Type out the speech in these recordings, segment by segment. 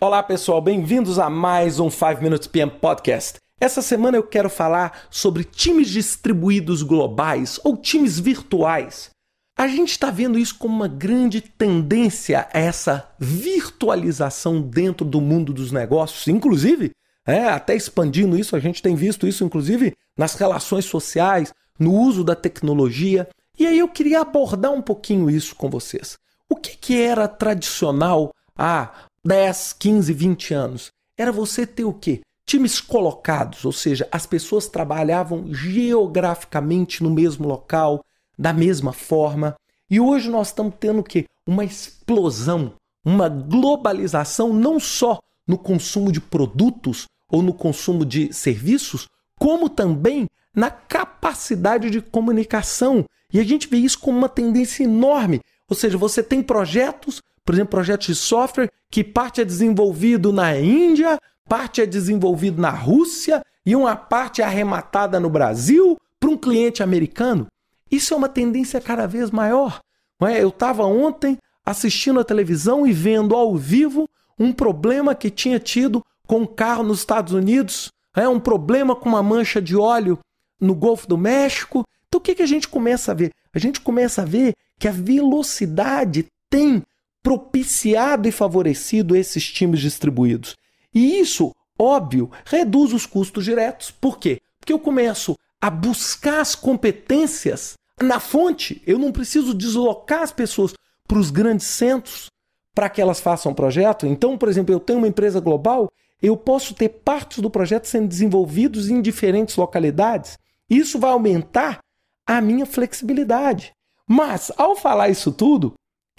Olá pessoal, bem-vindos a mais um 5 Minutes PM Podcast. Essa semana eu quero falar sobre times distribuídos globais ou times virtuais. A gente está vendo isso como uma grande tendência a essa virtualização dentro do mundo dos negócios, inclusive, é, até expandindo isso, a gente tem visto isso, inclusive, nas relações sociais, no uso da tecnologia. E aí eu queria abordar um pouquinho isso com vocês. O que, que era tradicional há 10, 15, 20 anos? Era você ter o quê? Times colocados, ou seja, as pessoas trabalhavam geograficamente no mesmo local, da mesma forma. E hoje nós estamos tendo o quê? Uma explosão, uma globalização não só no consumo de produtos ou no consumo de serviços, como também na capacidade de comunicação. E a gente vê isso como uma tendência enorme. Ou seja, você tem projetos, por exemplo, projetos de software, que parte é desenvolvido na Índia, parte é desenvolvido na Rússia e uma parte é arrematada no Brasil para um cliente americano. Isso é uma tendência cada vez maior. É? Eu estava ontem assistindo a televisão e vendo ao vivo um problema que tinha tido com um carro nos Estados Unidos, é um problema com uma mancha de óleo no Golfo do México. Então o que, que a gente começa a ver? A gente começa a ver que a velocidade tem propiciado e favorecido esses times distribuídos. E isso, óbvio, reduz os custos diretos. Por quê? Porque eu começo a buscar as competências na fonte. Eu não preciso deslocar as pessoas para os grandes centros para que elas façam projeto. Então, por exemplo, eu tenho uma empresa global, eu posso ter partes do projeto sendo desenvolvidos em diferentes localidades. Isso vai aumentar a minha flexibilidade. Mas, ao falar isso tudo,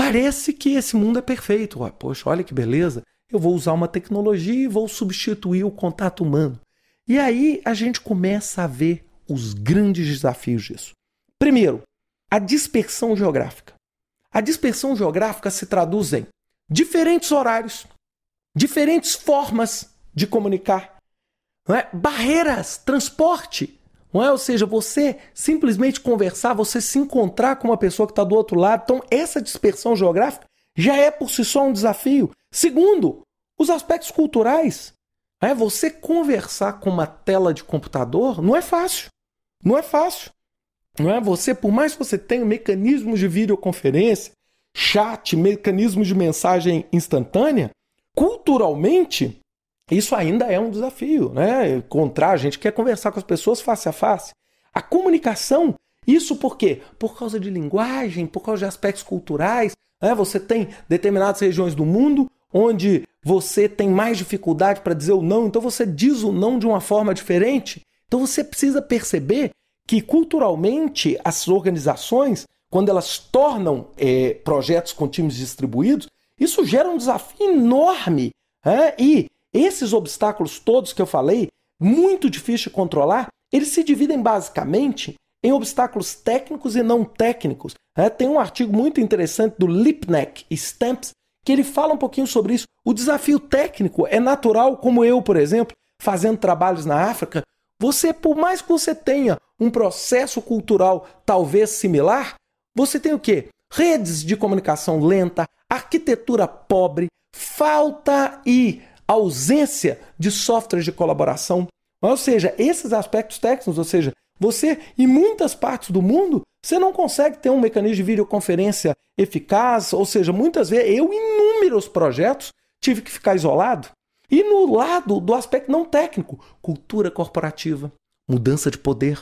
parece que esse mundo é perfeito. Poxa, olha que beleza eu vou usar uma tecnologia e vou substituir o contato humano. E aí a gente começa a ver os grandes desafios disso. Primeiro, a dispersão geográfica. A dispersão geográfica se traduz em diferentes horários, diferentes formas de comunicar, é? barreiras, transporte. Não é? Ou seja, você simplesmente conversar, você se encontrar com uma pessoa que está do outro lado. Então, essa dispersão geográfica já é por si só um desafio. Segundo, os aspectos culturais. É, você conversar com uma tela de computador não é fácil. Não é fácil. Não é? Você, por mais que você tenha mecanismos de videoconferência, chat, mecanismos de mensagem instantânea, culturalmente, isso ainda é um desafio. Né? Encontrar, a gente quer conversar com as pessoas face a face. A comunicação, isso por quê? Por causa de linguagem, por causa de aspectos culturais. Né? Você tem determinadas regiões do mundo onde você tem mais dificuldade para dizer o não, então você diz o não de uma forma diferente. Então você precisa perceber que culturalmente as organizações, quando elas tornam é, projetos com times distribuídos, isso gera um desafio enorme. É? E esses obstáculos todos que eu falei, muito difícil de controlar, eles se dividem basicamente em obstáculos técnicos e não técnicos. É? Tem um artigo muito interessante do Lipneck e Stamps que ele fala um pouquinho sobre isso. O desafio técnico é natural, como eu, por exemplo, fazendo trabalhos na África. Você, por mais que você tenha um processo cultural talvez similar, você tem o quê? Redes de comunicação lenta, arquitetura pobre, falta e ausência de softwares de colaboração. Ou seja, esses aspectos técnicos, ou seja, você, em muitas partes do mundo, você não consegue ter um mecanismo de videoconferência eficaz, ou seja, muitas vezes eu, inúmeros projetos, tive que ficar isolado. E no lado do aspecto não técnico, cultura corporativa, mudança de poder.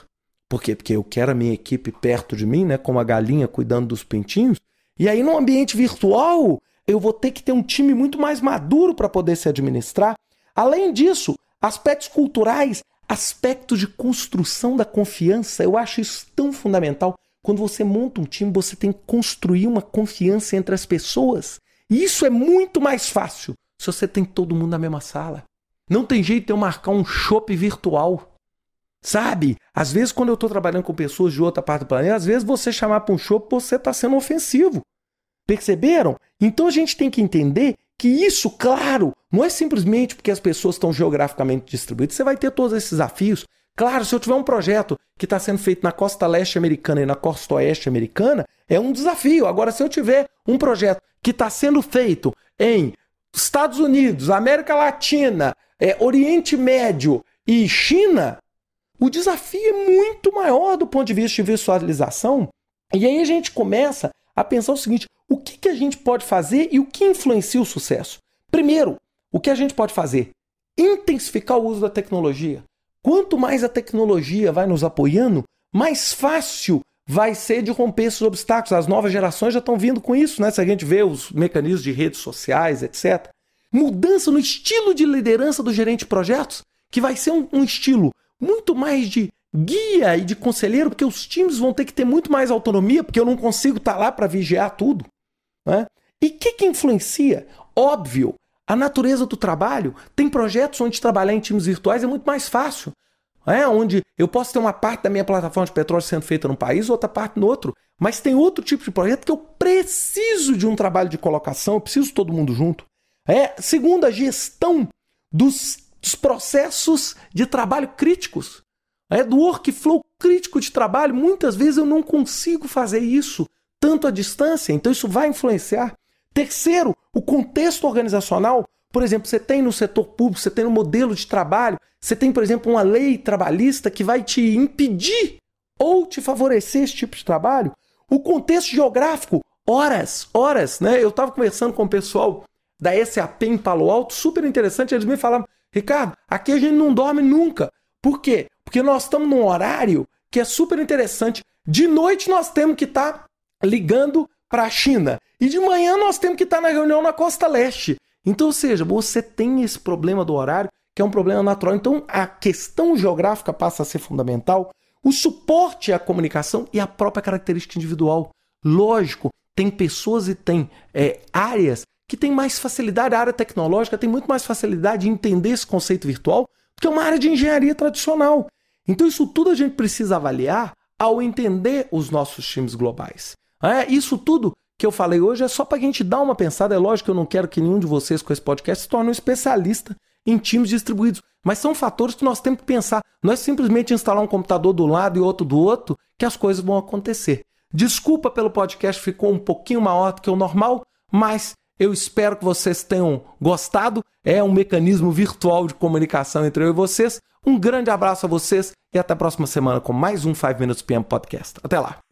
Por quê? Porque eu quero a minha equipe perto de mim, né, como a galinha cuidando dos pintinhos. E aí, no ambiente virtual, eu vou ter que ter um time muito mais maduro para poder se administrar. Além disso, aspectos culturais, aspectos de construção da confiança, eu acho isso tão fundamental. Quando você monta um time, você tem que construir uma confiança entre as pessoas. E isso é muito mais fácil se você tem todo mundo na mesma sala. Não tem jeito de eu marcar um shopping virtual. Sabe? Às vezes, quando eu estou trabalhando com pessoas de outra parte do planeta, às vezes você chamar para um shopping, você está sendo ofensivo. Perceberam? Então a gente tem que entender que isso, claro, não é simplesmente porque as pessoas estão geograficamente distribuídas. Você vai ter todos esses desafios. Claro, se eu tiver um projeto que está sendo feito na costa leste americana e na costa oeste americana, é um desafio. Agora, se eu tiver um projeto que está sendo feito em Estados Unidos, América Latina, é, Oriente Médio e China, o desafio é muito maior do ponto de vista de visualização. E aí a gente começa a pensar o seguinte: o que, que a gente pode fazer e o que influencia o sucesso? Primeiro, o que a gente pode fazer? Intensificar o uso da tecnologia. Quanto mais a tecnologia vai nos apoiando, mais fácil vai ser de romper esses obstáculos. As novas gerações já estão vindo com isso, né? Se a gente vê os mecanismos de redes sociais, etc. Mudança no estilo de liderança do gerente de projetos, que vai ser um, um estilo muito mais de guia e de conselheiro, porque os times vão ter que ter muito mais autonomia, porque eu não consigo estar tá lá para vigiar tudo. Né? E o que, que influencia? Óbvio, a natureza do trabalho. Tem projetos onde trabalhar em times virtuais é muito mais fácil. É, onde eu posso ter uma parte da minha plataforma de petróleo sendo feita num país, outra parte no outro. Mas tem outro tipo de projeto que eu preciso de um trabalho de colocação, eu preciso todo mundo junto. É, segundo a gestão dos, dos processos de trabalho críticos, é, do workflow crítico de trabalho, muitas vezes eu não consigo fazer isso tanto à distância, então isso vai influenciar. Terceiro, o contexto organizacional. Por exemplo, você tem no setor público, você tem no modelo de trabalho, você tem, por exemplo, uma lei trabalhista que vai te impedir ou te favorecer esse tipo de trabalho. O contexto geográfico, horas, horas, né? Eu estava conversando com o pessoal da SAP em Palo Alto, super interessante, eles me falaram, Ricardo, aqui a gente não dorme nunca. Por quê? Porque nós estamos num horário que é super interessante. De noite nós temos que estar tá ligando para a China. E de manhã nós temos que estar na reunião na costa leste. Então, ou seja, você tem esse problema do horário, que é um problema natural. Então, a questão geográfica passa a ser fundamental, o suporte à comunicação e a própria característica individual. Lógico, tem pessoas e tem é, áreas que têm mais facilidade, a área tecnológica tem muito mais facilidade de entender esse conceito virtual do que uma área de engenharia tradicional. Então, isso tudo a gente precisa avaliar ao entender os nossos times globais. É, isso tudo que eu falei hoje é só para a gente dar uma pensada. É lógico que eu não quero que nenhum de vocês com esse podcast se torne um especialista em times distribuídos, mas são fatores que nós temos que pensar. Não é simplesmente instalar um computador do lado e outro do outro que as coisas vão acontecer. Desculpa pelo podcast, ficou um pouquinho maior do que o normal, mas eu espero que vocês tenham gostado. É um mecanismo virtual de comunicação entre eu e vocês. Um grande abraço a vocês e até a próxima semana com mais um 5 Minutes PM Podcast. Até lá!